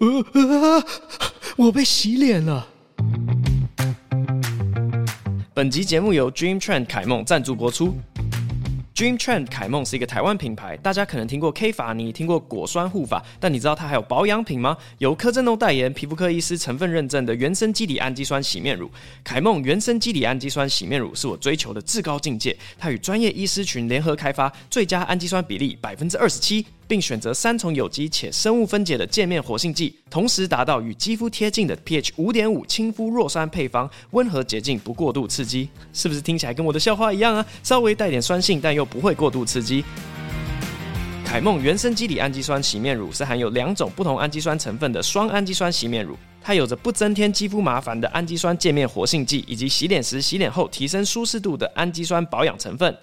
呃呃，我被洗脸了。本集节目由 Dream Trend 凯梦赞助播出。Dream Trend 凯梦是一个台湾品牌，大家可能听过 K 法尼，听过果酸护发，但你知道它还有保养品吗？由柯震东代言，皮肤科医师成分认证的原生肌底氨基酸洗面乳。凯梦原生肌底氨基酸洗面乳是我追求的至高境界，它与专业医师群联合开发，最佳氨基酸比例百分之二十七。并选择三重有机且生物分解的界面活性剂，同时达到与肌肤贴近的 pH 五点五亲肤弱酸配方，温和洁净，不过度刺激。是不是听起来跟我的笑话一样啊？稍微带点酸性，但又不会过度刺激。凯梦原生肌底氨基酸洗面乳是含有两种不同氨基酸成分的双氨基酸洗面乳，它有着不增添肌肤麻烦的氨基酸界面活性剂，以及洗脸时、洗脸后提升舒适度的氨基酸保养成分。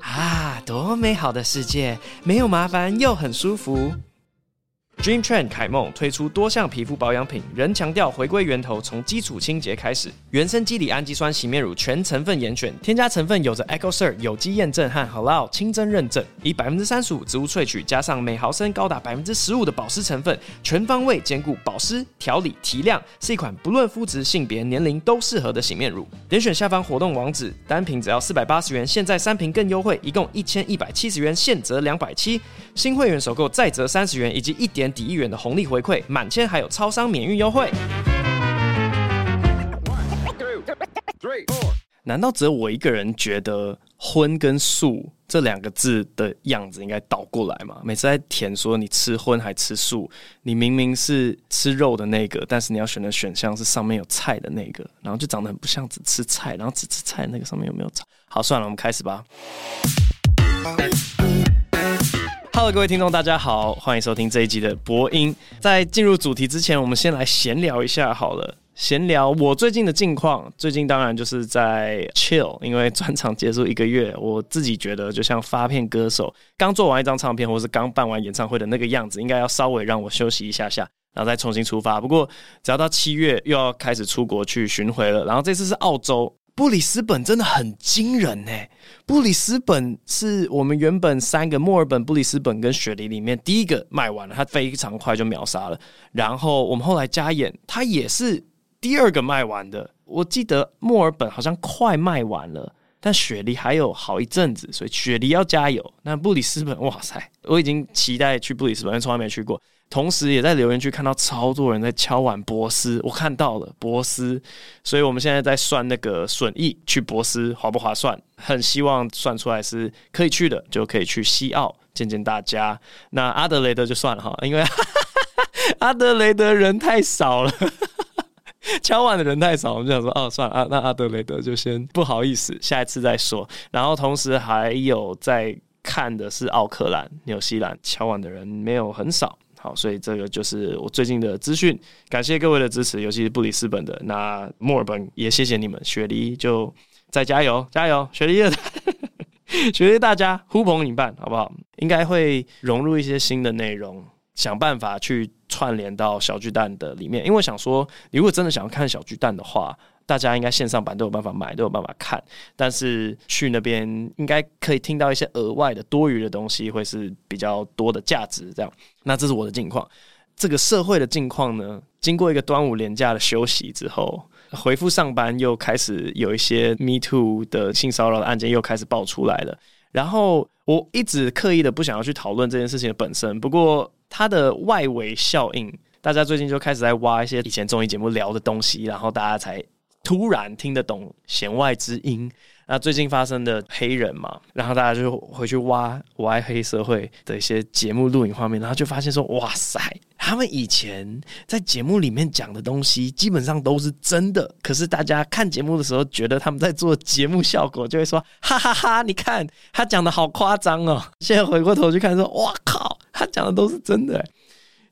啊，多美好的世界！没有麻烦又很舒服。Dream Trend 凯梦推出多项皮肤保养品，仍强调回归源头，从基础清洁开始。原生肌底氨基酸洗面乳全成分严选，添加成分有着 EcoCert 有机验证和 Halal 清真认证，以百分之三十五植物萃取，加上每毫升高达百分之十五的保湿成分，全方位兼顾保湿、调理、提亮，是一款不论肤质、性别、年龄都适合的洗面乳。点选下方活动网址，单瓶只要四百八十元，现在三瓶更优惠，一共一千一百七十元，现折两百七。新会员首购再折三十元，以及一点抵一元的红利回馈，满千还有超商免运优惠。难道只有我一个人觉得“荤”跟“素”这两个字的样子应该倒过来吗？每次在填说你吃荤还吃素，你明明是吃肉的那个，但是你要选的选项是上面有菜的那个，然后就长得很不像只吃菜，然后只吃菜那个上面有没有菜？好，算了，我们开始吧。Hello，各位听众，大家好，欢迎收听这一集的播音。在进入主题之前，我们先来闲聊一下好了。闲聊我最近的近况，最近当然就是在 chill，因为专场结束一个月，我自己觉得就像发片歌手刚做完一张唱片，或是刚办完演唱会的那个样子，应该要稍微让我休息一下下，然后再重新出发。不过只要到七月又要开始出国去巡回了，然后这次是澳洲。布里斯本真的很惊人呢！布里斯本是我们原本三个墨尔本、布里斯本跟雪梨里面第一个卖完了，它非常快就秒杀了。然后我们后来加演，它也是第二个卖完的。我记得墨尔本好像快卖完了，但雪梨还有好一阵子，所以雪梨要加油。那布里斯本，哇塞，我已经期待去布里斯本，但从来没去过。同时，也在留言区看到超多人在敲碗博斯，我看到了博斯，所以我们现在在算那个损益去博斯划不划算？很希望算出来是可以去的，就可以去西澳见见大家。那阿德雷德就算了哈，因为阿德雷德人太少了，敲碗的人太少，我们就想说哦，算了啊，那阿德雷德就先不好意思，下一次再说。然后同时还有在看的是奥克兰、纽西兰，敲碗的人没有很少。好，所以这个就是我最近的资讯，感谢各位的支持，尤其是布里斯本的，那墨尔本也谢谢你们，雪梨就再加油加油，雪梨的，雪梨大家呼朋引伴，好不好？应该会融入一些新的内容，想办法去串联到小巨蛋的里面，因为我想说，你如果真的想要看小巨蛋的话。大家应该线上版都有办法买，都有办法看，但是去那边应该可以听到一些额外的多余的东西，会是比较多的价值。这样，那这是我的近况。这个社会的近况呢，经过一个端午连假的休息之后，回复上班又开始有一些 Me Too 的性骚扰的案件又开始爆出来了。然后我一直刻意的不想要去讨论这件事情的本身，不过它的外围效应，大家最近就开始在挖一些以前综艺节目聊的东西，然后大家才。突然听得懂弦外之音，那最近发生的黑人嘛，然后大家就回去挖我爱黑社会的一些节目录影画面，然后就发现说，哇塞，他们以前在节目里面讲的东西基本上都是真的，可是大家看节目的时候觉得他们在做节目效果，就会说，哈哈哈哈，你看他讲的好夸张哦。现在回过头去看说，哇靠，他讲的都是真的。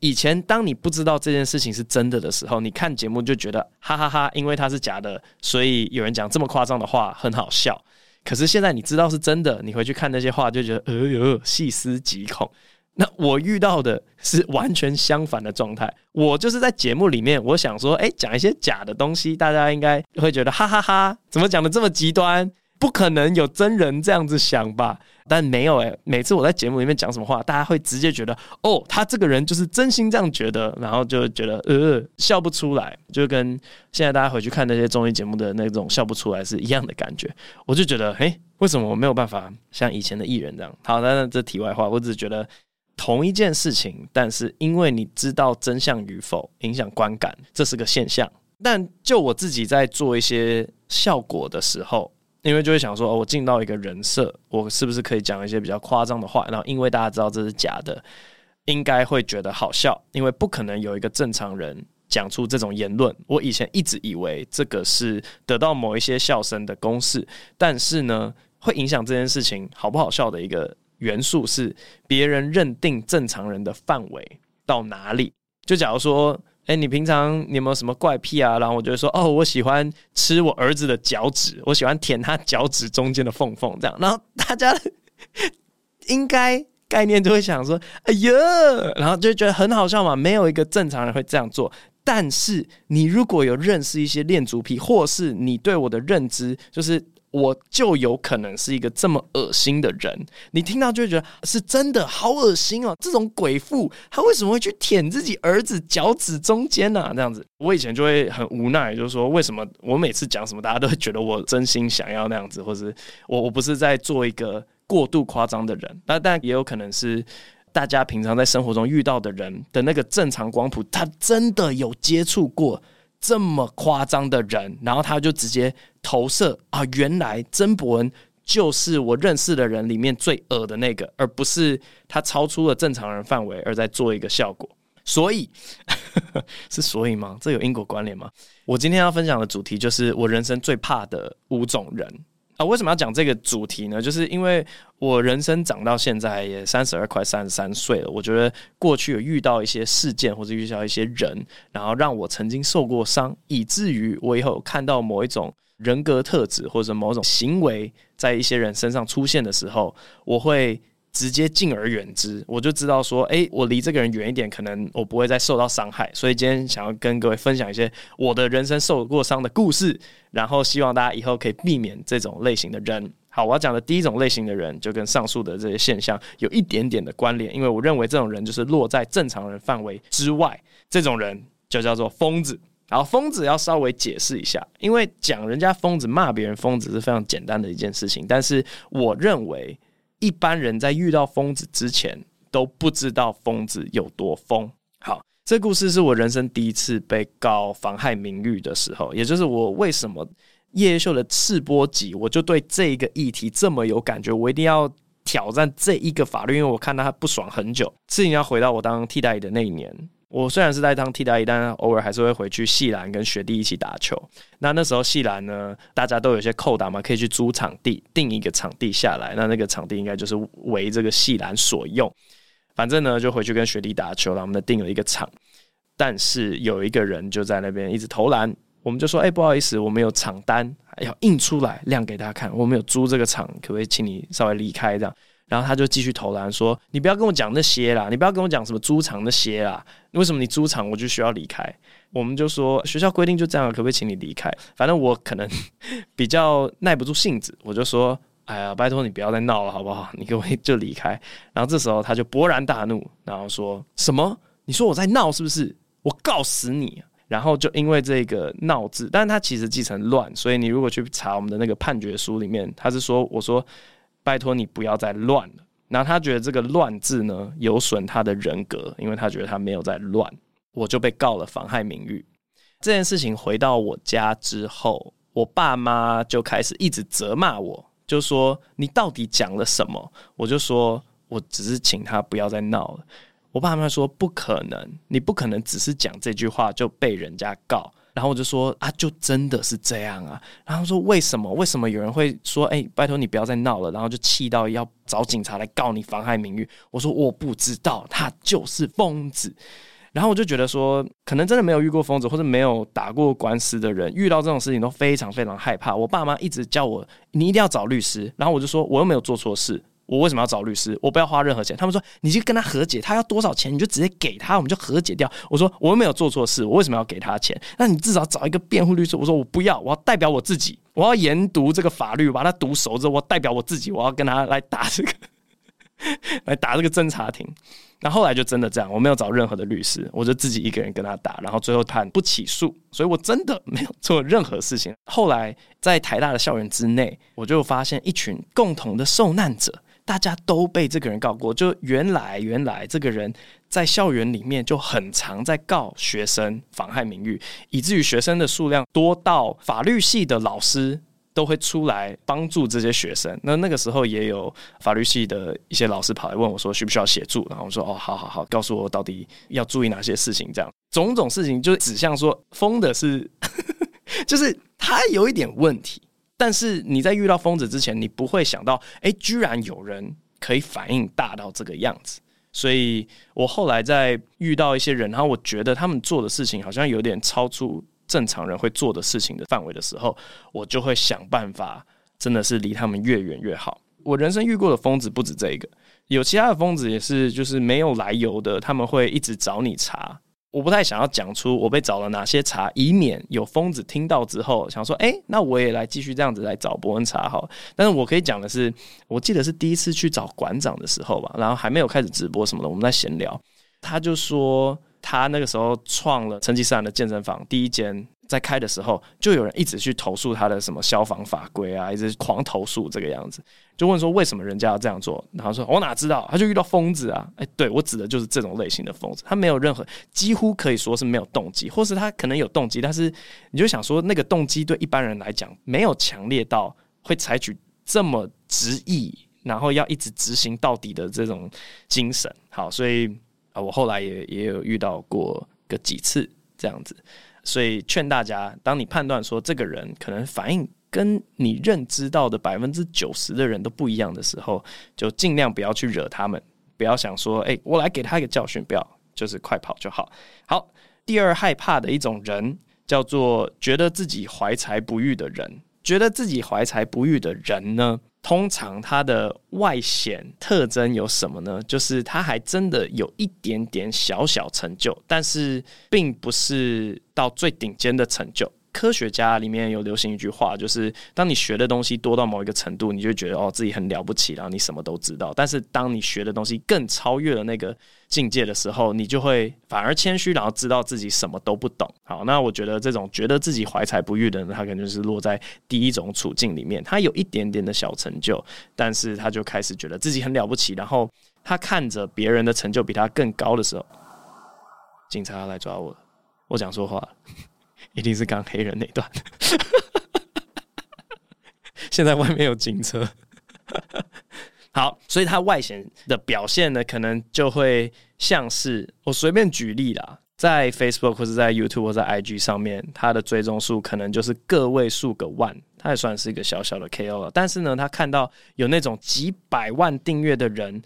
以前，当你不知道这件事情是真的的时候，你看节目就觉得哈哈哈，因为它是假的，所以有人讲这么夸张的话很好笑。可是现在你知道是真的，你回去看那些话就觉得，哎呦，细思极恐。那我遇到的是完全相反的状态，我就是在节目里面，我想说，哎，讲一些假的东西，大家应该会觉得哈哈哈，怎么讲的这么极端？不可能有真人这样子想吧？但没有哎、每次我在节目里面讲什么话，大家会直接觉得哦，他这个人就是真心这样觉得，然后就觉得呃笑不出来，就跟现在大家回去看那些综艺节目的那种笑不出来是一样的感觉。我就觉得，嘿，为什么我没有办法像以前的艺人这样？好，那这题外话，我只是觉得同一件事情，但是因为你知道真相与否，影响观感，这是个现象。但就我自己在做一些效果的时候。因为就会想说，哦，我进到一个人设，我是不是可以讲一些比较夸张的话？然后因为大家知道这是假的，应该会觉得好笑。因为不可能有一个正常人讲出这种言论。我以前一直以为这个是得到某一些笑声的公式，但是呢，会影响这件事情好不好笑的一个元素是别人认定正常人的范围到哪里。就假如说。哎、你平常你有没有什么怪癖啊？然后我就会说，哦，我喜欢吃我儿子的脚趾，我喜欢舔他脚趾中间的缝缝，这样。然后大家应该概念就会想说，哎呀，然后就觉得很好笑嘛。没有一个正常人会这样做。但是你如果有认识一些恋足癖，或是你对我的认知就是。我就有可能是一个这么恶心的人，你听到就会觉得是真的好恶心哦！这种鬼父他为什么会去舔自己儿子脚趾中间呢？这样子，我以前就会很无奈，就是说为什么我每次讲什么，大家都会觉得我真心想要那样子，或是我我不是在做一个过度夸张的人，那但也有可能是大家平常在生活中遇到的人的那个正常光谱，他真的有接触过。这么夸张的人，然后他就直接投射啊，原来曾博恩就是我认识的人里面最恶的那个，而不是他超出了正常人范围而在做一个效果。所以 是所以吗？这有因果关联吗？我今天要分享的主题就是我人生最怕的五种人。啊，为什么要讲这个主题呢？就是因为我人生长到现在也三十二，快三十三岁了。我觉得过去有遇到一些事件，或者遇到一些人，然后让我曾经受过伤，以至于我以后看到某一种人格特质或者某种行为在一些人身上出现的时候，我会。直接敬而远之，我就知道说，哎、我离这个人远一点，可能我不会再受到伤害。所以今天想要跟各位分享一些我的人生受过伤的故事，然后希望大家以后可以避免这种类型的人。好，我要讲的第一种类型的人，就跟上述的这些现象有一点点的关联，因为我认为这种人就是落在正常人范围之外，这种人就叫做疯子。然后疯子要稍微解释一下，因为讲人家疯子、骂别人疯子是非常简单的一件事情，但是我认为。一般人在遇到疯子之前都不知道疯子有多疯。好，这故事是我人生第一次被告妨害名誉的时候，也就是我为什么夜秀的赤播集，我就对这个议题这么有感觉，我一定要挑战这一个法律，因为我看到他不爽很久。事情要回到我当替代的那一年。我虽然是在当替代役，但偶尔还是会回去系篮跟学弟一起打球。那那时候系篮呢，大家都有些扣打嘛，可以去租场地，定一个场地下来。那那个场地应该就是为这个系篮所用。反正呢，就回去跟学弟打球，然后我们定了一个场。但是有一个人就在那边一直投篮，我们就说：“哎、不好意思，我们有场单要印出来亮给大家看，我们有租这个场，可不可以请你稍微离开这样？”然后他就继续投篮说：“你不要跟我讲那些啦，你不要跟我讲什么租场那些啦。为什么你租场我就需要离开？”我们就说学校规定就这样，可不可以请你离开？反正我可能比较耐不住性子，我就说：“哎呀，拜托你不要再闹了，好不好？你可不可以就离开。”然后这时候他就勃然大怒，然后说什么：“你说我在闹是不是？我告死你！”然后就因为这个“闹”字，但是他其实记成“乱”，所以你如果去查我们的那个判决书里面，他是说我说。拜托你不要再乱了。然后他觉得这个“乱”字呢有损他的人格，因为他觉得他没有在乱，我就被告了妨害名誉。这件事情回到我家之后，我爸妈就开始一直责骂我，就说你到底讲了什么？我就说我只是请他不要再闹了。我爸妈说不可能，你不可能只是讲这句话就被人家告。然后我就说啊，就真的是这样啊。然后说为什么？为什么有人会说，哎，拜托你不要再闹了？然后就气到要找警察来告你妨害名誉。我说我不知道，他就是疯子。然后我就觉得说，可能真的没有遇过疯子，或者没有打过官司的人，遇到这种事情都非常非常害怕。我爸妈一直叫我，你一定要找律师。然后我就说，我又没有做错事，我为什么要找律师？我不要花任何钱。他们说，你就跟他和解，他要多少钱你就直接给他，我们就和解掉。我说我又没有做错事，我为什么要给他钱？那你至少找一个辩护律师。我说我不要，我要代表我自己，我要研读这个法律，把它读熟之后，我代表我自己，我要跟他来打这个，来打这个侦查庭。那后来就真的这样，我没有找任何的律师，我就自己一个人跟他打，然后最后判不起诉，所以我真的没有做任何事情。后来在台大的校园之内，我就发现一群共同的受难者，大家都被这个人告过。就原来原来这个人在校园里面就很常在告学生妨害名誉，以至于学生的数量多到法律系的老师。都会出来帮助这些学生。那那个时候也有法律系的一些老师跑来问我说，需不需要协助？然后我说，哦，好好好，告诉我到底要注意哪些事情。这样种种事情就指向说，疯的是，就是他有一点问题。但是你在遇到疯子之前，你不会想到，哎，居然有人可以反应大到这个样子。所以我后来在遇到一些人，然后我觉得他们做的事情好像有点超出。正常人会做的事情的范围的时候，我就会想办法，真的是离他们越远越好。我人生遇过的疯子不止这一个，有其他的疯子也是，就是没有来由的，他们会一直找你茬。我不太想要讲出我被找了哪些茶，以免有疯子听到之后想说，哎，那我也来继续这样子来找伯恩茶好。但是我可以讲的是，我记得是第一次去找馆长的时候吧，然后还没有开始直播什么的，我们在闲聊，他就说。他那个时候创了成吉思汗的健身房，第一间在开的时候，就有人一直去投诉他的什么消防法规啊，一直狂投诉这个样子，就问说为什么人家要这样做？然后说我哪知道？他就遇到疯子啊！哎，对，我指的就是这种类型的疯子，他没有任何，几乎可以说是没有动机，或是他可能有动机，但是你就想说那个动机对一般人来讲没有强烈到会采取这么执意，然后要一直执行到底的这种精神。好，所以啊。我后来也也有遇到过个几次这样子，所以劝大家，当你判断说这个人可能反应跟你认知到的百分之九十的人都不一样的时候，就尽量不要去惹他们，不要想说，哎，我来给他一个教训，不要，就是快跑就好。好，第二害怕的一种人叫做觉得自己怀才不遇的人，觉得自己怀才不遇的人呢，通常它的外显特征有什么呢？就是它还真的有一点点小小成就，但是并不是到最顶尖的成就。科学家里面有流行一句话，就是当你学的东西多到某一个程度，你就觉得哦自己很了不起，然后你什么都知道。但是当你学的东西更超越了那个境界的时候，你就会反而谦虚，然后知道自己什么都不懂。好，那我觉得这种觉得自己怀才不遇的人，他可能就是落在第一种处境里面。他有一点点的小成就，但是他就开始觉得自己很了不起，然后他看着别人的成就比他更高的时候，警察来抓我了，我讲错话了。一定是刚黑人那段，现在外面有警车。好，所以他外显的表现呢，可能就会像是我随便举例啦，在 Facebook 或者在 YouTube 或者 IG 上面，他的追踪数可能就是个位数个万，他也算是一个小小的 KO 了。但是呢，他看到有那种几百万订阅的人。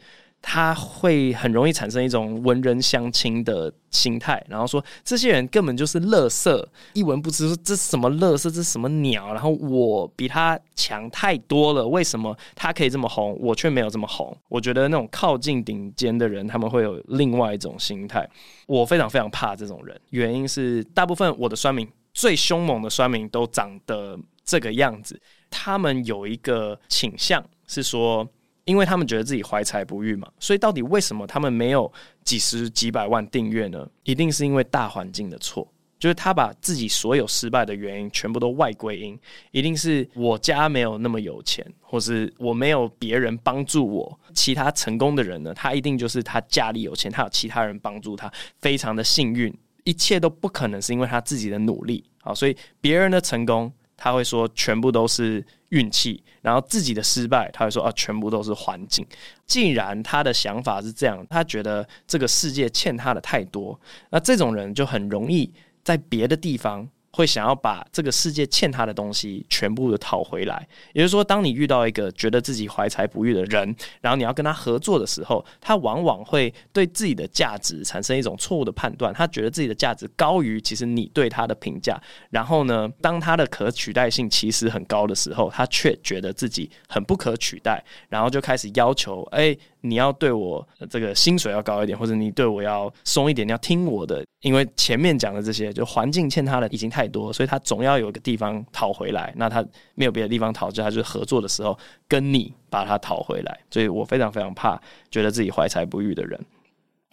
他会很容易产生一种文人相轻的心态，然后说这些人根本就是垃圾，一文不值，这是什么垃圾，这是什么鸟，然后我比他强太多了，为什么他可以这么红，我却没有这么红？我觉得那种靠近顶尖的人，他们会有另外一种心态，我非常非常怕这种人，原因是大部分我的酸民最凶猛的酸民都长得这个样子，他们有一个倾向是说。因为他们觉得自己怀才不遇嘛，所以到底为什么他们没有几十几百万订阅呢？一定是因为大环境的错，就是他把自己所有失败的原因全部都外归因，一定是我家没有那么有钱，或是我没有别人帮助我。其他成功的人呢，他一定就是他家里有钱，他有其他人帮助他，非常的幸运，一切都不可能是因为他自己的努力。好，所以别人的成功。他会说全部都是运气，然后自己的失败，他会说啊，全部都是环境。既然他的想法是这样，他觉得这个世界欠他的太多，那这种人就很容易在别的地方会想要把这个世界欠他的东西全部的讨回来。也就是说，当你遇到一个觉得自己怀才不遇的人，然后你要跟他合作的时候，他往往会对自己的价值产生一种错误的判断。他觉得自己的价值高于其实你对他的评价。然后呢，当他的可取代性其实很高的时候，他却觉得自己很不可取代，然后就开始要求：哎，你要对我这个薪水要高一点，或者你对我要松一点，你要听我的。因为前面讲的这些，就环境欠他的已经太多，所以他总要有个地方讨回来。那他没有别的地方讨，就他就是合作的时候跟你把他讨回来。所以我非常非常怕觉得自己怀才不遇的人。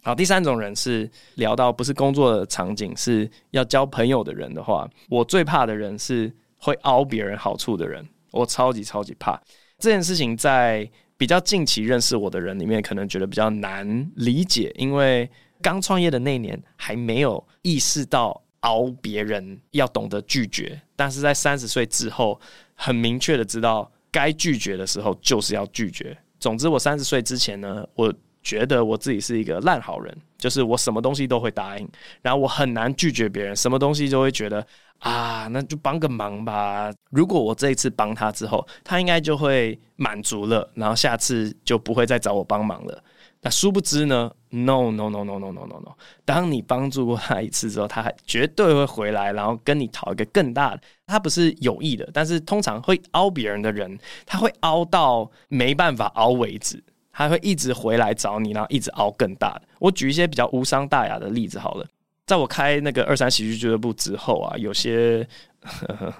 好，第三种人是聊到不是工作的场景，是要交朋友的人的话，我最怕的人是会凹别人好处的人。我超级超级怕这件事情，在比较近期认识我的人里面，可能觉得比较难理解，因为。刚创业的那年还没有意识到熬别人要懂得拒绝，但是在三十岁之后，很明确的知道该拒绝的时候就是要拒绝。总之，我三十岁之前呢，我觉得我自己是一个烂好人，就是我什么东西都会答应，然后我很难拒绝别人，什么东西都会觉得啊，那就帮个忙吧。如果我这一次帮他之后，他应该就会满足了，然后下次就不会再找我帮忙了。那殊不知呢？No no no no no no no no！当你帮助过他一次之后，他还绝对会回来，然后跟你讨一个更大的。他不是有意的，但是通常会凹别人的人，他会凹到没办法凹为止，他会一直回来找你，然后一直凹更大的。我举一些比较无伤大雅的例子好了，在我开那个二三喜剧俱乐部之后啊，有些。呵呵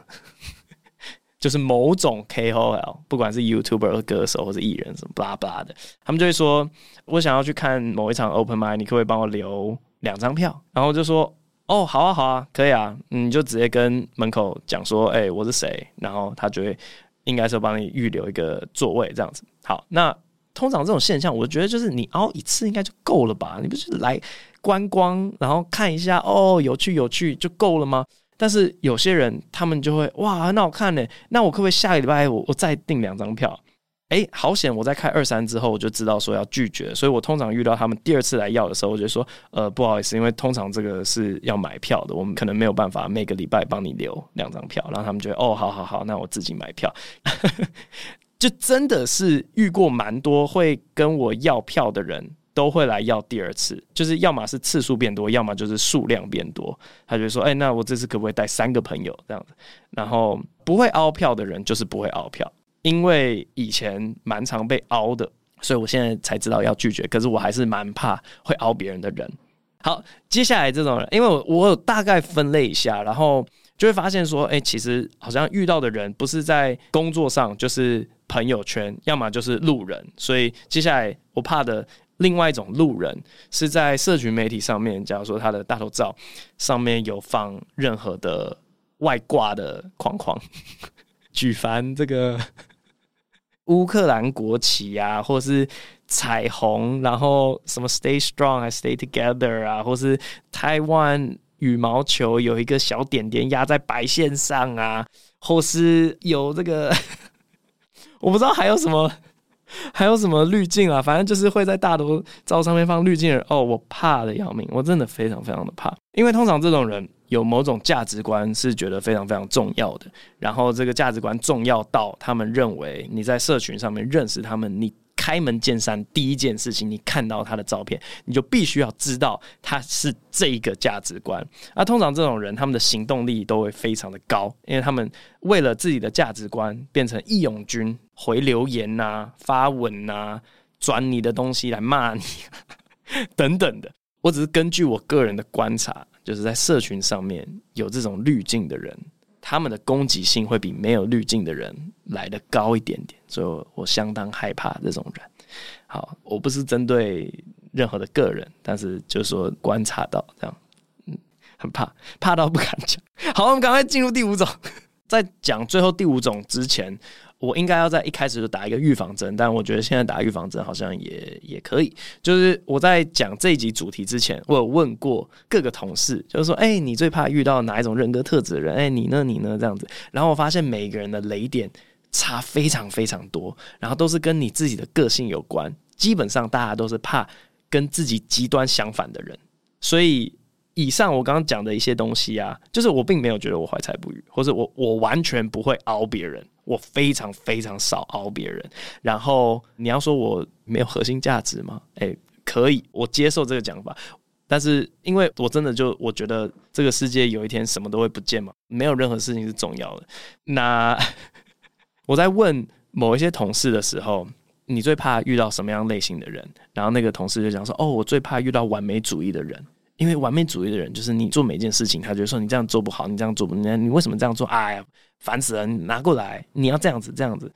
就是某种 KOL，不管是 YouTuber、歌手或者艺人什么巴拉巴拉的，他们就会说：“我想要去看某一场 Open Mic，你可不可以帮我留两张票？”然后就说：“哦，好啊，好啊，可以啊。”你就直接跟门口讲说：“哎、我是谁？”然后他就会应该是帮你预留一个座位这样子。好，那通常这种现象，我觉得就是你凹一次应该就够了吧？你不是来观光，然后看一下哦，有趣有趣就够了吗？但是有些人他们就会哇，很好看呢，那我可不可以下个礼拜我我再订两张票？哎，好险！我在开二三之后我就知道说要拒绝，所以我通常遇到他们第二次来要的时候，我就说呃不好意思，因为通常这个是要买票的，我们可能没有办法每个礼拜帮你留两张票。然后他们就会哦，好好好，那我自己买票。就真的是遇过蛮多会跟我要票的人。都会来要第二次，就是要么是次数变多，要么就是数量变多。他就说：“哎、那我这次可不可以带三个朋友这样子？”然后不会凹票的人就是不会凹票，因为以前蛮常被凹的，所以我现在才知道要拒绝。可是我还是蛮怕会凹别人的人。好，接下来这种人，因为我我有大概分类一下，然后就会发现说：“哎、其实好像遇到的人不是在工作上，就是朋友圈，要么就是路人。”所以接下来我怕的。另外一种路人是在社群媒体上面，假如说他的大头照上面有放任何的外挂的框框，举凡这个 乌克兰国旗啊，或是彩虹，然后什么 Stay Strong 还 Stay Together 啊，或是台湾羽毛球有一个小点点压在白线上啊，或是有这个 我不知道还有什么。还有什么滤镜啊？反正就是会在大头照上面放滤镜人。哦，我怕的要命，我真的非常非常的怕。因为通常这种人有某种价值观是觉得非常非常重要的，然后这个价值观重要到他们认为你在社群上面认识他们，你。开门见山，第一件事情，你看到他的照片，你就必须要知道他是这一个价值观。而通常这种人，他们的行动力都会非常的高，因为他们为了自己的价值观，变成义勇军，回留言呐、发文呐、转你的东西来骂你 等等的。我只是根据我个人的观察，就是在社群上面有这种滤镜的人。他们的攻击性会比没有滤镜的人来的高一点点，所以我相当害怕这种人。好，我不是针对任何的个人，但是就是说观察到这样，嗯，很怕，怕到不敢讲。好，我们赶快进入第五种，在讲最后第五种之前。我应该要在一开始就打一个预防针，但我觉得现在打预防针好像也也可以。就是我在讲这一集主题之前，我有问过各个同事，就是说，哎、你最怕遇到哪一种人格特质的人？哎、你呢？你呢？这样子。然后我发现每个人的雷点差非常非常多，然后都是跟你自己的个性有关。基本上大家都是怕跟自己极端相反的人，所以。以上我刚刚讲的一些东西啊，就是我并没有觉得我怀才不遇，或者我我完全不会熬别人，我非常非常少熬别人。然后你要说我没有核心价值吗？诶，可以，我接受这个讲法。但是因为我真的就我觉得这个世界有一天什么都会不见嘛，没有任何事情是重要的。那 我在问某一些同事的时候，你最怕遇到什么样类型的人？然后那个同事就讲说：“哦，我最怕遇到完美主义的人，因为完美主义的人就是你做每件事情，他觉得说你这样做不好，你这样做不，你你为什么这样做？哎呀，烦死了！拿过来，你要这样子这样子。”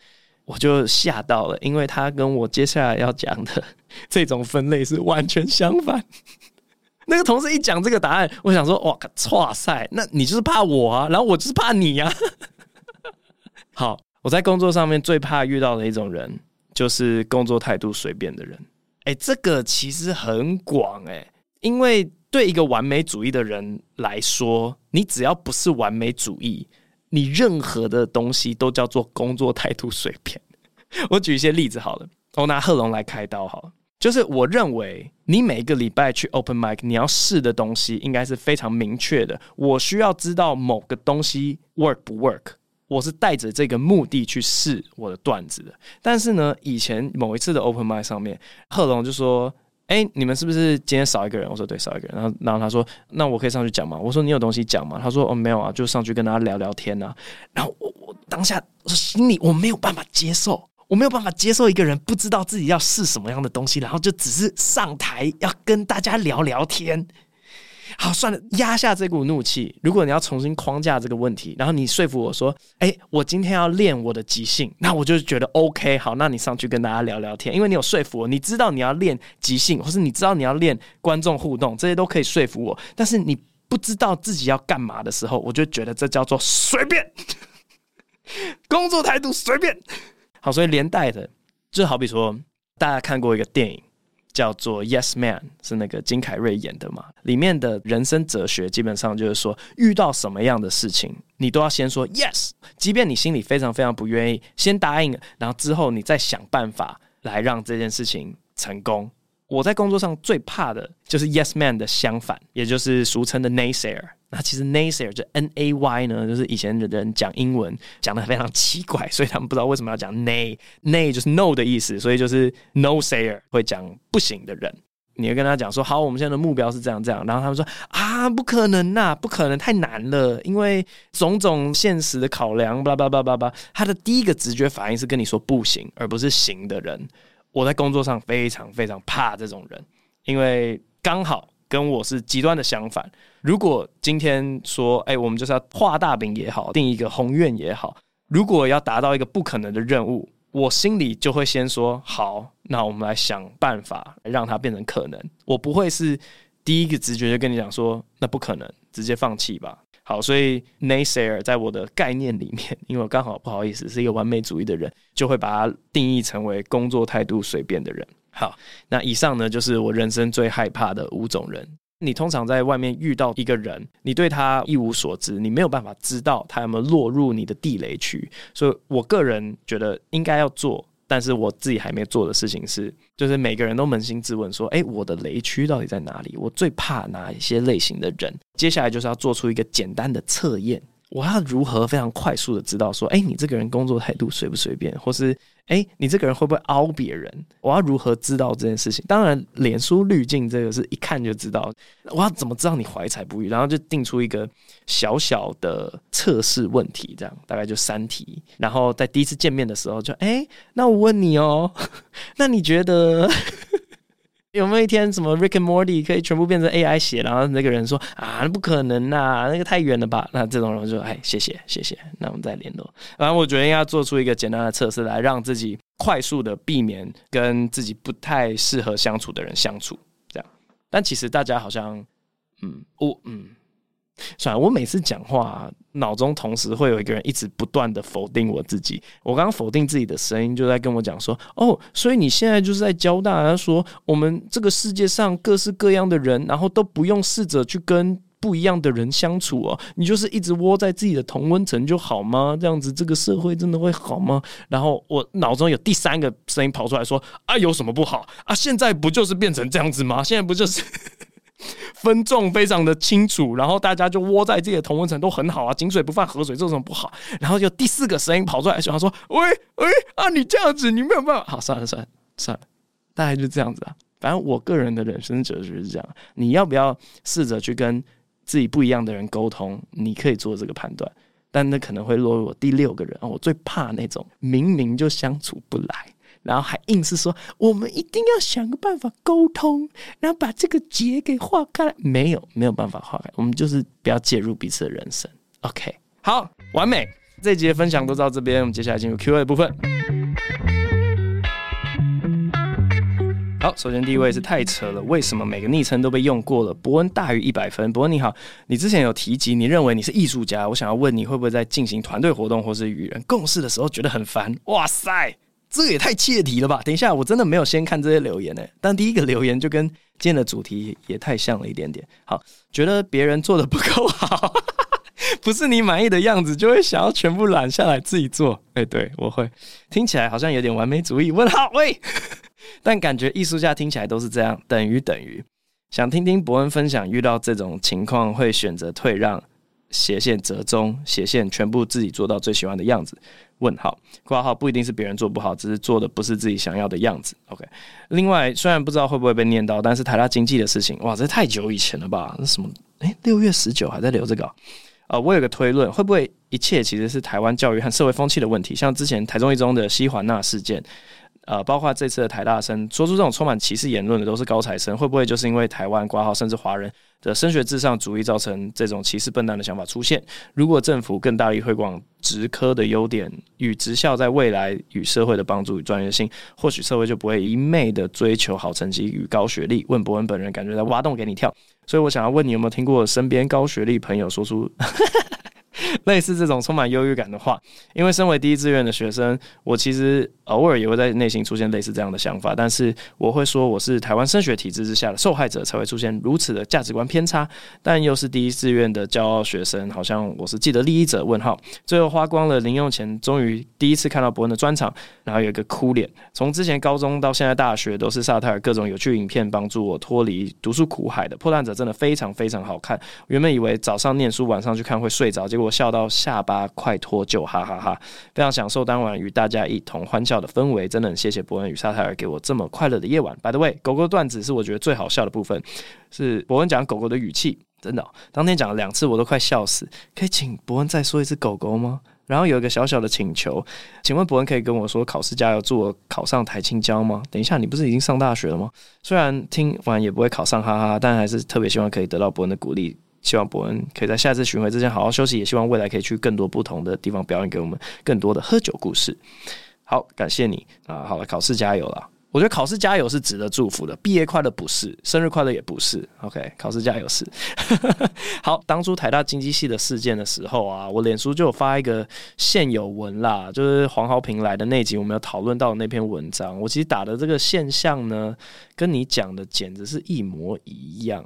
我就吓到了，因为他跟我接下来要讲的这种分类是完全相反。那个同事一讲这个答案，我想说，哇，哇塞，那你就是怕我啊，然后我就是怕你呀、啊。好，我在工作上面最怕遇到的一种人，就是工作态度随便的人。哎，这个其实很广哎，因为对一个完美主义的人来说，你只要不是完美主义，你任何的东西都叫做工作态度随便。我举一些例子好了，我拿贺龙来开刀好了。就是我认为，你每一个礼拜去 open mic，你要试的东西应该是非常明确的。我需要知道某个东西 work 不 work，我是带着这个目的去试我的段子的。但是呢，以前某一次的 open mic 上面，贺龙就说：“哎，你们是不是今天少一个人？”我说：“对，少一个人。”然后，然后他说：“那我可以上去讲吗？”我说：“你有东西讲吗？”他说：“哦，没有啊，就上去跟大家聊聊天啊。”然后我我当下我说心里我没有办法接受。我没有办法接受一个人不知道自己要试什么样的东西，然后就只是上台要跟大家聊聊天。好，算了，压下这股怒气。如果你要重新框架这个问题，然后你说服我说：“哎，我今天要练我的即兴。”那我就觉得 OK。好，那你上去跟大家聊聊天，因为你有说服我，你知道你要练即兴，或是你知道你要练观众互动，这些都可以说服我。但是你不知道自己要干嘛的时候，我就觉得这叫做随便，工作态度随便。好，所以连带的，就好比说，大家看过一个电影叫做《Yes Man》，是那个金凯瑞演的嘛？里面的人生哲学基本上就是说，遇到什么样的事情，你都要先说 Yes，即便你心里非常非常不愿意，先答应，然后之后你再想办法来让这件事情成功。我在工作上最怕的就是 Yes Man 的相反，也就是俗称的 Naysayer。那其实 naysayer 就 N A Y 呢，就是以前的人讲英文讲得非常奇怪，所以他们不知道为什么要讲 nay，nay 就是 no 的意思，所以就是 no sayer 会讲不行的人。你会跟他讲说，好，我们现在的目标是这样这样，然后他们说啊，不可能呐，不可能，太难了，因为种种现实的考量，巴拉巴拉巴拉巴拉。他的第一个直觉反应是跟你说不行，而不是行的人。我在工作上非常非常怕这种人，因为刚好。跟我是极端的相反。如果今天说，哎、我们就是要画大饼也好，定一个宏愿也好，如果要达到一个不可能的任务，我心里就会先说，好，那我们来想办法让它变成可能。我不会是第一个直觉就跟你讲说，那不可能，直接放弃吧。好，所以 Naysayer 在我的概念里面，因为我刚好不好意思是一个完美主义的人，就会把它定义成为工作态度随便的人。好，那以上呢，就是我人生最害怕的五种人。你通常在外面遇到一个人，你对他一无所知，你没有办法知道他有没有落入你的地雷区。所以我个人觉得应该要做，但是我自己还没做的事情是，就是每个人都扪心自问说：诶，我的雷区到底在哪里？我最怕哪一些类型的人？接下来就是要做出一个简单的测验。我要如何非常快速的知道说，诶，你这个人工作态度随不随便，或是？哎，你这个人会不会凹别人？我要如何知道这件事情？当然，脸书滤镜这个是一看就知道。我要怎么知道你怀才不遇？然后就定出一个小小的测试问题，这样大概就三题。然后在第一次见面的时候就，就哎，那我问你哦，那你觉得？有没有一天什么 Rick and Morty 可以全部变成 AI 写？然后那个人说啊，那不可能呐、啊，那个太远了吧？那这种人就说哎，谢谢谢谢，那我们再联络。然后我觉得应该做出一个简单的测试来，让自己快速的避免跟自己不太适合相处的人相处。这样，但其实大家好像，嗯，我嗯。算了，我每次讲话，脑中同时会有一个人一直不断的否定我自己。我刚刚否定自己的声音就在跟我讲说：“哦，所以你现在就是在教大家说，我们这个世界上各式各样的人，然后都不用试着去跟不一样的人相处哦，你就是一直窝在自己的同温层就好吗？这样子这个社会真的会好吗？”然后我脑中有第三个声音跑出来说：“啊，有什么不好啊？现在不就是变成这样子吗？现在不就是？”分众非常的清楚，然后大家就窝在自己的同温层都很好啊，井水不犯河水，这种不好。然后就第四个声音跑出来，想说：“喂喂啊，你这样子，你没有办法。”好，算了算了算了，大概就这样子啊。反正我个人的人生哲学是这样：你要不要试着去跟自己不一样的人沟通？你可以做这个判断，但那可能会落入我第六个人。我最怕那种明明就相处不来。然后还硬是说，我们一定要想个办法沟通，然后把这个结给化开。没有，没有办法化开。我们就是不要介入彼此的人生。OK，好，完美。这一集的分享都到这边，我们接下来进入 Q&A 的部分。好，首先第一位是太扯了，为什么每个昵称都被用过了？博恩大于一百分。博恩你好，你之前有提及你认为你是艺术家，我想要问你会不会在进行团队活动或是与人共事的时候觉得很烦？哇塞！这也太切题了吧！等一下，我真的没有先看这些留言呢。但第一个留言就跟今天的主题也太像了一点点。好，觉得别人做的不够好，不是你满意的样子，就会想要全部揽下来自己做。哎，对，我会听起来好像有点完美主义。问号喂，但感觉艺术家听起来都是这样，等于等于。想听听博恩分享，遇到这种情况会选择退让。斜线折中，斜线全部自己做到最喜欢的样子。问号括号不一定是别人做不好，只是做的不是自己想要的样子。OK。另外，虽然不知道会不会被念到，但是台大经济的事情，哇，这太久以前了吧？那什么？诶，六月十九还在留这个？呃，我有个推论，会不会一切其实是台湾教育和社会风气的问题？像之前台中一中的西环那事件。呃，包括这次的台大生说出这种充满歧视言论的都是高材生，会不会就是因为台湾挂号甚至华人的升学至上主义造成这种歧视笨蛋的想法出现？如果政府更大力推广职科的优点与职校在未来与社会的帮助与专业性，或许社会就不会一昧的追求好成绩与高学历。问博恩本人感觉在挖洞给你跳，所以我想要问你有没有听过身边高学历朋友说出？类似这种充满忧郁感的话，因为身为第一志愿的学生，我其实偶尔也会在内心出现类似这样的想法。但是我会说，我是台湾升学体制之下的受害者，才会出现如此的价值观偏差。但又是第一志愿的骄傲学生，好像我是既得利益者。问号，最后花光了零用钱，终于第一次看到伯恩的专场，然后有一个哭脸。从之前高中到现在大学，都是萨泰尔各种有趣影片帮助我脱离读书苦海的。破烂者真的非常非常好看。原本以为早上念书，晚上去看会睡着，结果笑到下巴快脱臼，哈哈哈！非常享受当晚与大家一同欢笑的氛围，真的很谢谢伯恩与萨泰尔给我这么快乐的夜晚。By the way，狗狗段子是我觉得最好笑的部分，是伯恩讲狗狗的语气，真的、当天讲了两次，我都快笑死。可以请伯恩再说一次狗狗吗？然后有一个小小的请求，请问伯恩可以跟我说考试加油，祝我考上台清交吗？等一下，你不是已经上大学了吗？虽然听完也不会考上，哈哈哈，但还是特别希望可以得到伯恩的鼓励。希望伯恩可以在下次巡回之前好好休息，也希望未来可以去更多不同的地方表演，给我们更多的喝酒故事。好，感谢你啊！好了，考试加油了。我觉得考试加油是值得祝福的，毕业快乐不是，生日快乐也不是。OK，考试加油是。好，当初台大经济系的事件的时候啊，我脸书就有发一个现有文啦，就是黄豪平来的那集，我们有讨论到那篇文章。我其实打的这个现象呢，跟你讲的简直是一模一样。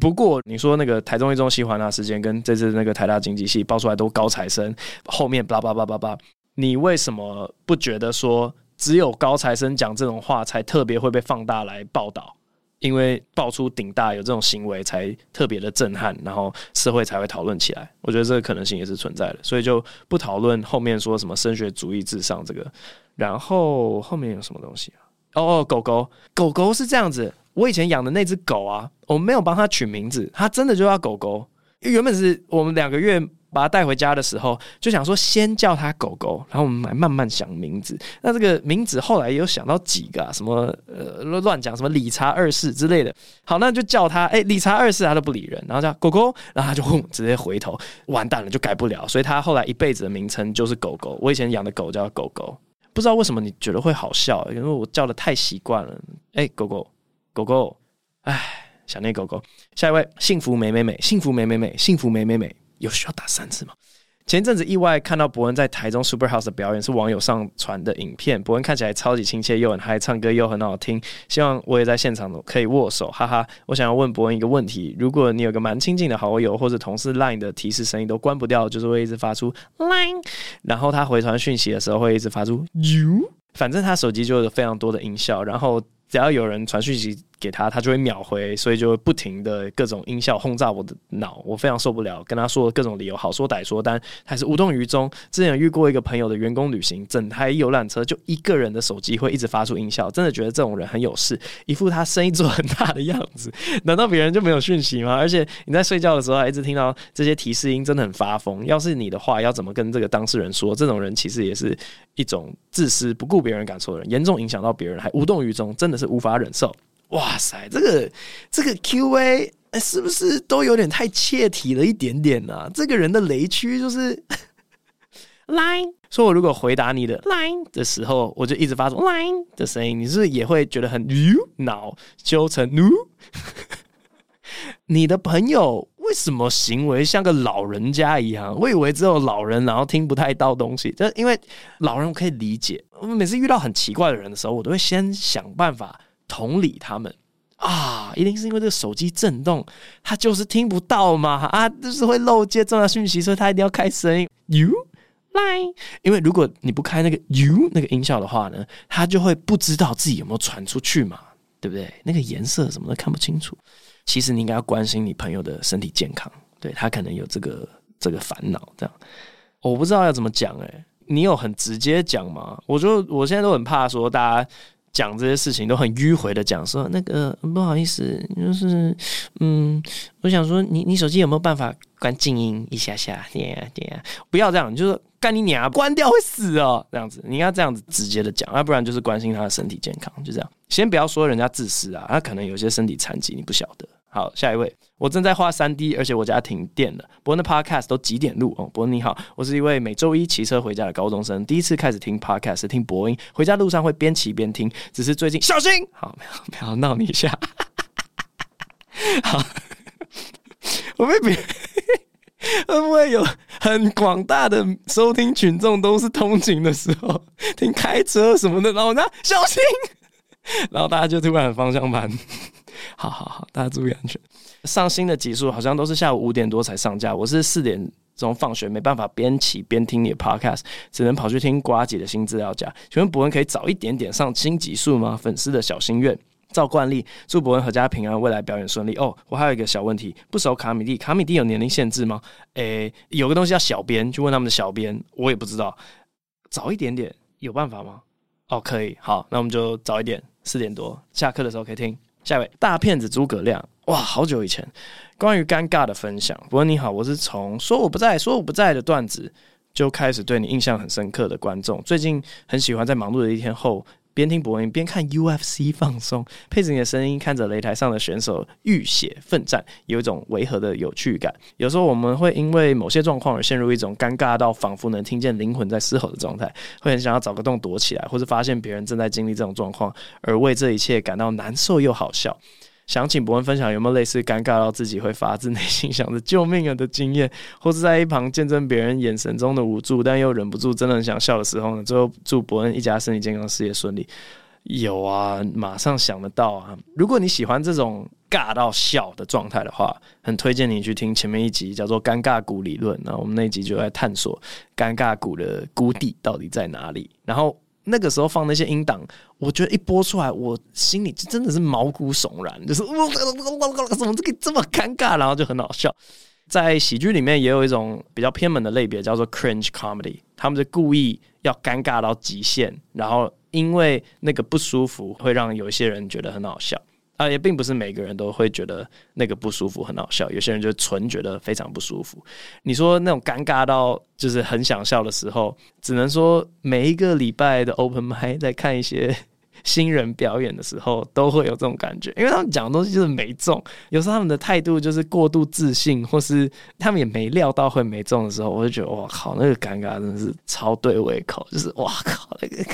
不过你说那个台中一中西环那事件跟这次那个台大经济系爆出来都高材生，后面叭叭叭叭叭，你为什么不觉得说只有高材生讲这种话才特别会被放大来报道？因为爆出顶大有这种行为才特别的震撼，然后社会才会讨论起来。我觉得这个可能性也是存在的，所以就不讨论后面说什么升学主义至上这个。然后后面有什么东西？哦哦，狗狗，狗狗是这样子。我以前养的那只狗啊，我没有帮它取名字，它真的就叫狗狗。因为原本是我们两个月把它带回家的时候，就想说先叫它狗狗，然后我们来慢慢想名字。那这个名字后来也有想到几个啊，什么呃乱讲什么理查二世之类的。好，那就叫它哎、理查二世，它都不理人，然后叫狗狗，然后它就轰直接回头，完蛋了，就改不了。所以它后来一辈子的名称就是狗狗。我以前养的狗叫狗狗，不知道为什么你觉得会好笑，因为我叫的太习惯了。哎、狗狗。狗狗，哎，想念狗狗。下一位，幸福美美美，幸福美美美，幸福美美美，有需要打三次吗？前一阵子意外看到博恩在台中 Super House 的表演，是网友上传的影片。博恩看起来超级亲切，又很嗨，唱歌又很好听。希望我也在现场可以握手，哈哈。我想要问博恩一个问题：如果你有个蛮亲近的好友或者同事 Line 的提示声音都关不掉，就是会一直发出 Line，然后他回传讯息的时候会一直发出 You，反正他手机就有非常多的音效，然后。只要有人传讯息给他，他就会秒回，所以就会不停的各种音效轰炸我的脑，我非常受不了。跟他说各种理由，好说歹说，但还是无动于衷。之前有遇过一个朋友的员工旅行，整台游览车就一个人的手机会一直发出音效，真的觉得这种人很有事，一副他生意做很大的样子。难道别人就没有讯息吗？而且你在睡觉的时候还一直听到这些提示音，真的很发疯。要是你的话，要怎么跟这个当事人说？这种人其实也是一种自私、不顾别人感受的人，严重影响到别人，还无动于衷，真的是无法忍受。哇塞，这个这个 Q&A 是不是都有点太切题了一点点呢、啊？这个人的雷区就是 line，说我如果回答你的 line 的时候，我就一直发出 line 的声音，你是不是也会觉得很呜脑揪成呜？你的朋友为什么行为像个老人家一样？我以为只有老人然后听不太到东西，就因为老人我可以理解。我每次遇到很奇怪的人的时候，我都会先想办法。同理他们啊，一定是因为这个手机震动，他就是听不到嘛啊，就是会漏接重要讯息，所以他一定要开声音。You line，因为如果你不开那个 you 那个音效的话呢，他就会不知道自己有没有传出去嘛，对不对？那个颜色什么都看不清楚。其实你应该要关心你朋友的身体健康，对，他可能有这个这个烦恼。这样我不知道要怎么讲哎，你有很直接讲吗？我就我现在都很怕说大家。讲这些事情都很迂回的讲，说那个不好意思，就是嗯，我想说你你手机有没有办法关静音一下下？点呀点呀，不要这样，你就是干你娘，关掉会死哦，这样子，你要这样子直接的讲，要不然就是关心他的身体健康，就这样。先不要说人家自私啊，他可能有些身体残疾，你不晓得。好，下一位，我正在画三 D，而且我家停电了。伯恩的 Podcast 都几点录？哦，伯恩你好，我是一位每周一骑车回家的高中生，第一次开始听 Podcast，是听伯恩，回家路上会边骑边听，只是最近小心，好，不要闹你一下。好，我被别 会不会有很广大的收听群众都是通勤的时候听开车什么的，然后呢小心，然后大家就突然方向盘。好好好，大家注意安全。上新的集数好像都是下午五点多才上架，我是四点钟放学，没办法边骑边听你的 podcast，只能跑去听瓜姐的新资料夹。请问博文可以早一点点上新集数吗？粉丝的小心愿。照惯例，祝博文阖家平安，未来表演顺利。哦，我还有一个小问题，不熟卡米蒂，卡米蒂有年龄限制吗？诶、有个东西叫小编，去问他们的小编，我也不知道。早一点点有办法吗？哦，可以，好，那我们就早一点，四点多下课的时候可以听。下一位大骗子诸葛亮，哇，好久以前关于尴尬的分享。不过你好，我是从说我不在，说我不在的段子就开始对你印象很深刻的观众。最近很喜欢在忙碌的一天后，边听播音边看 UFC 放松，配着你的声音，看着擂台上的选手浴血奋战，有一种违和的有趣感。有时候我们会因为某些状况而陷入一种尴尬到仿佛能听见灵魂在嘶吼的状态，会很想要找个洞躲起来，或是发现别人正在经历这种状况，而为这一切感到难受又好笑。想请伯恩分享有没有类似尴尬到自己会发自内心想着救命啊的经验，或是在一旁见证别人眼神中的无助，但又忍不住真的很想笑的时候呢？最后祝伯恩一家身体健康，事业顺利。有啊，马上想得到啊！如果你喜欢这种尬到笑的状态的话，很推荐你去听前面一集叫做《尴尬谷理论》，那我们那一集就在探索尴尬谷的谷底到底在哪里，然后。那个时候放那些音档，我觉得一播出来，我心里就真的是毛骨悚然，就是我怎么这个这么尴尬，然后就很好笑。在喜剧里面也有一种比较偏门的类别，叫做 cringe comedy，他们是故意要尴尬到极限，然后因为那个不舒服，会让有一些人觉得很好笑。啊，也并不是每个人都会觉得那个不舒服很好笑，有些人就纯觉得非常不舒服。你说那种尴尬到就是很想笑的时候，只能说每一个礼拜的 open mic 在看一些 新人表演的时候，都会有这种感觉，因为他们讲的东西就是没中，有时候他们的态度就是过度自信，或是他们也没料到会没中的时候，我就觉得哇靠，那个尴尬真的是超对胃口，就是哇靠那个。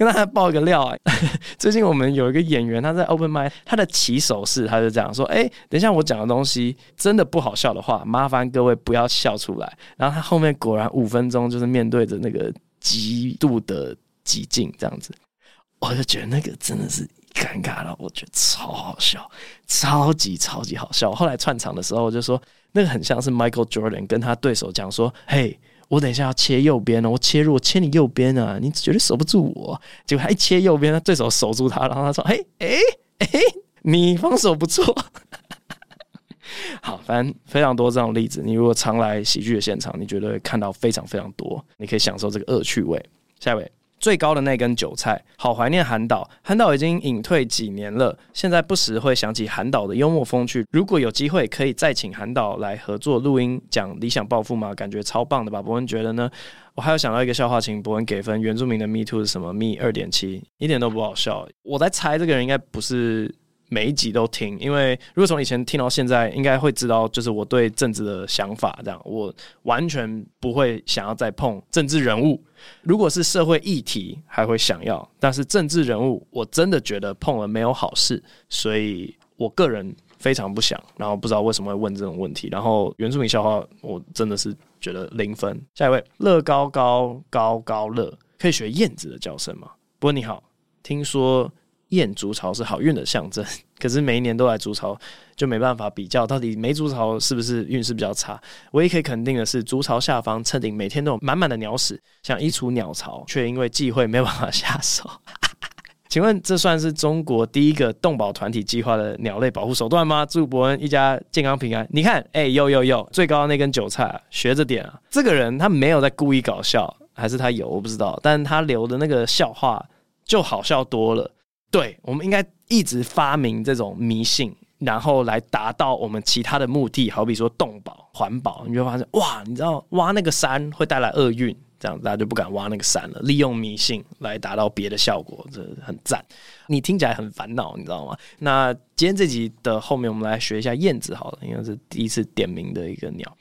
跟大家爆一个料啊！最近我们有一个演员，他在 Open Mic，他的起手式他就这样说：“哎，等一下我讲的东西真的不好笑的话，麻烦各位不要笑出来。”然后他后面果然五分钟就是面对着那个极度的寂静这样子，我就觉得那个真的是尴尬了，我觉得超好笑，超级超级好笑。后来串场的时候，我就说那个很像是 Michael Jordan 跟他对手讲说：“嘿。”我等一下要切右边哦，我切入我切你右边啊，你绝对守不住我。结果他一切右边，他对手守住他，然后他说：“哎，哎哎，你防守不错。”好，反正非常多这种例子。你如果常来喜剧的现场，你绝对会看到非常非常多，你可以享受这个恶趣味。下一位。最高的那根韭菜，好怀念韩导。韩导已经隐退几年了，现在不时会想起韩导的幽默风趣。如果有机会，可以再请韩导来合作录音讲理想抱负吗？感觉超棒的吧？伯恩觉得呢？我还有想到一个笑话，请伯恩给分。原住民的 Me Too 是什么？Me 二点七，一点都不好笑。我在猜这个人应该不是。每一集都听，因为如果从以前听到现在，应该会知道，就是我对政治的想法。这样，我完全不会想要再碰政治人物。如果是社会议题，还会想要，但是政治人物，我真的觉得碰了没有好事，所以我个人非常不想。然后不知道为什么会问这种问题。然后原住民笑话，我真的是觉得零分。下一位，乐高高高高乐，可以学燕子的叫声吗？不过你好，听说。燕筑巢是好运的象征，可是每一年都来筑巢，就没办法比较到底没筑巢是不是运势比较差。唯一可以肯定的是，筑巢下方衬顶每天都有满满的鸟屎，想移除鸟巢，却因为忌讳没有办法下手。请问这算是中国第一个动保团体计划的鸟类保护手段吗？祝伯恩一家健康平安。你看，哎、欸，呦呦呦，最高那根韭菜、啊，学着点啊！这个人他没有在故意搞笑，还是他有，我不知道。但他留的那个笑话就好笑多了。对，我们应该一直发明这种迷信，然后来达到我们其他的目的，好比说动保、环保，你就会发现哇，你知道挖那个山会带来厄运，这样大家就不敢挖那个山了。利用迷信来达到别的效果，这很赞。你听起来很烦恼，你知道吗？那今天这集的后面，我们来学一下燕子好了，因为是第一次点名的一个鸟。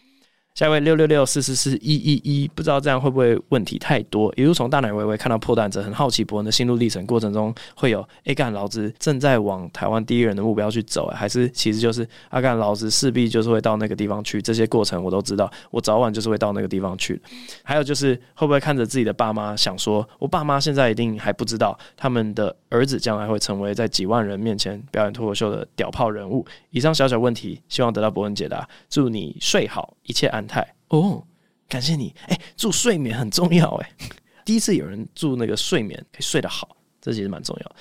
下一位六六六四四四一一一，不知道这样会不会问题太多？一路从大奶微微看到破蛋者，很好奇博恩的心路历程过程中会有哎干老子正在往台湾第一人的目标去走，还是其实就是阿干老子势必就是会到那个地方去？这些过程我都知道，我早晚就是会到那个地方去。还有就是会不会看着自己的爸妈想说，我爸妈现在一定还不知道他们的儿子将来会成为在几万人面前表演脱口秀的屌炮人物？以上小小问题，希望得到博恩解答。祝你睡好，一切安。太哦，感谢你哎，祝睡眠很重要哎，第一次有人祝那个睡眠可以睡得好，这其实蛮重要。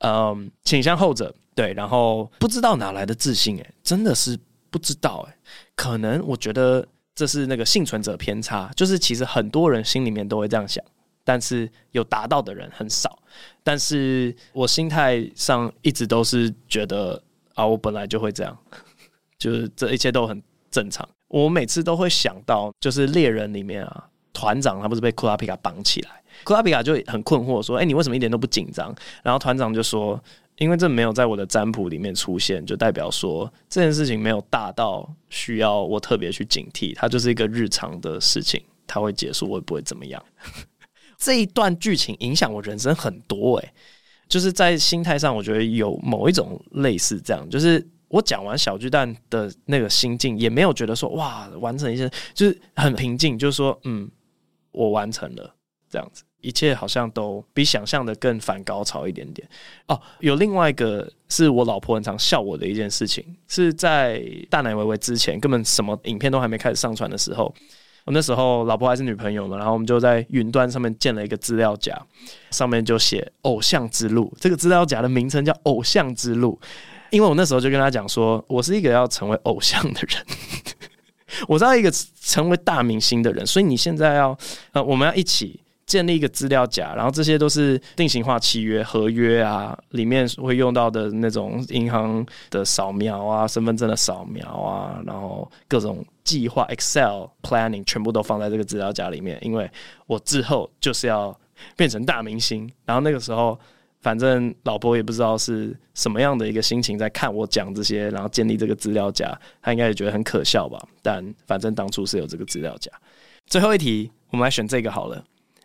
嗯，倾向后者对，然后不知道哪来的自信哎，真的是不知道哎，可能我觉得这是那个幸存者偏差，就是其实很多人心里面都会这样想，但是有达到的人很少。但是我心态上一直都是觉得啊，我本来就会这样，就是这一切都很正常。我每次都会想到，就是猎人里面啊，团长他不是被库拉皮卡绑起来，库拉皮卡就很困惑说：“哎，你为什么一点都不紧张？”然后团长就说：“因为这没有在我的占卜里面出现，就代表说这件事情没有大到需要我特别去警惕，它就是一个日常的事情，它会结束，我也不会怎么样。”这一段剧情影响我人生很多，哎，就是在心态上，我觉得有某一种类似这样，就是。我讲完小巨蛋的那个心境，也没有觉得说哇，完成一些，就是很平静，就是说嗯，我完成了这样子，一切好像都比想象的更反高潮一点点。哦，有另外一个是我老婆很常笑我的一件事情，是在大奶维维之前，根本什么影片都还没开始上传的时候，我那时候老婆还是女朋友嘛，然后我们就在云端上面建了一个资料夹，上面就写“偶像之路”，这个资料夹的名称叫“偶像之路”。因为我那时候就跟他讲说，我是一个要成为偶像的人，我是要一个成为大明星的人，所以你现在要呃，我们要一起建立一个资料夹，然后这些都是定型化契约、合约啊，里面会用到的那种银行的扫描啊、身份证的扫描啊，然后各种计划、Excel planning 全部都放在这个资料夹里面，因为我之后就是要变成大明星，然后那个时候。反正老婆也不知道是什么样的一个心情在看我讲这些，然后建立这个资料夹，她应该也觉得很可笑吧。但反正当初是有这个资料夹。最后一题，我们来选这个好了，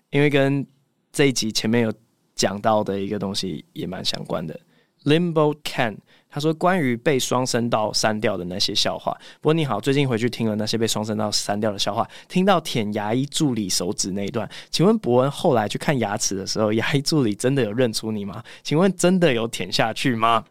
因为跟这一集前面有讲到的一个东西也蛮相关的。Limbo Can。他说：“关于被双声道删掉的那些笑话。不过你好，最近回去听了那些被双声道删掉的笑话，听到舔牙医助理手指那一段，请问博恩后来去看牙齿的时候，牙医助理真的有认出你吗？请问真的有舔下去吗？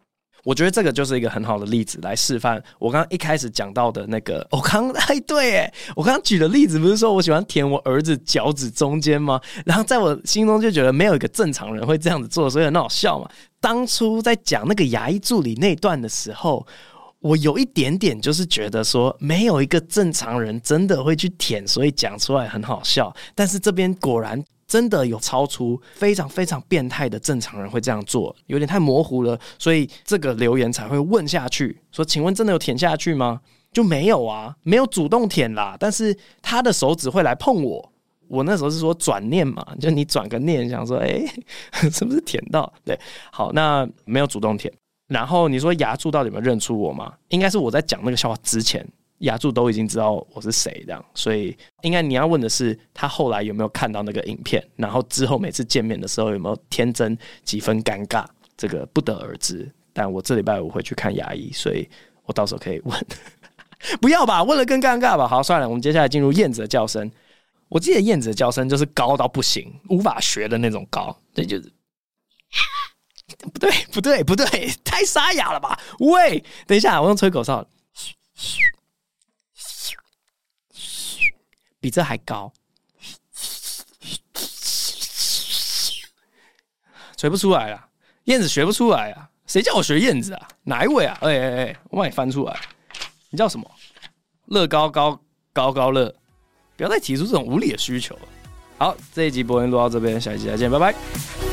我觉得这个就是一个很好的例子来示范我刚刚一开始讲到的那个。我刚哎对哎，我刚刚举的例子不是说我喜欢舔我儿子脚趾中间吗？然后在我心中就觉得没有一个正常人会这样子做，所以很好笑嘛。当初在讲那个牙医助理那段的时候，我有一点点就是觉得说没有一个正常人真的会去舔，所以讲出来很好笑。但是这边果然。真的有超出非常非常变态的正常人会这样做，有点太模糊了，所以这个留言才会问下去，说：“请问真的有舔下去吗？”就没有啊，没有主动舔啦，但是他的手指会来碰我。我那时候是说转念嘛，就你转个念，想说：“哎，是不是舔到？”对，好，那没有主动舔。然后你说牙柱到底有没有认出我吗？应该是我在讲那个笑话之前。牙柱都已经知道我是谁，这样，所以应该你要问的是他后来有没有看到那个影片，然后之后每次见面的时候有没有天真几分尴尬，这个不得而知。但我这礼拜五会去看牙医，所以我到时候可以问。不要吧，问了更尴尬吧。好，算了，我们接下来进入燕子的叫声。我记得燕子的叫声就是高到不行，无法学的那种高，这就是 不对，不对，不对，太沙哑了吧？喂，等一下，我用吹口哨。比这还高，吹不出来了。燕子学不出来啊？谁叫我学燕子啊？哪一位啊？哎哎哎，我帮你翻出来。你叫什么？乐高高高高乐，不要再提出这种无理的需求了。好，这一集播音录到这边，下一集再见，拜拜。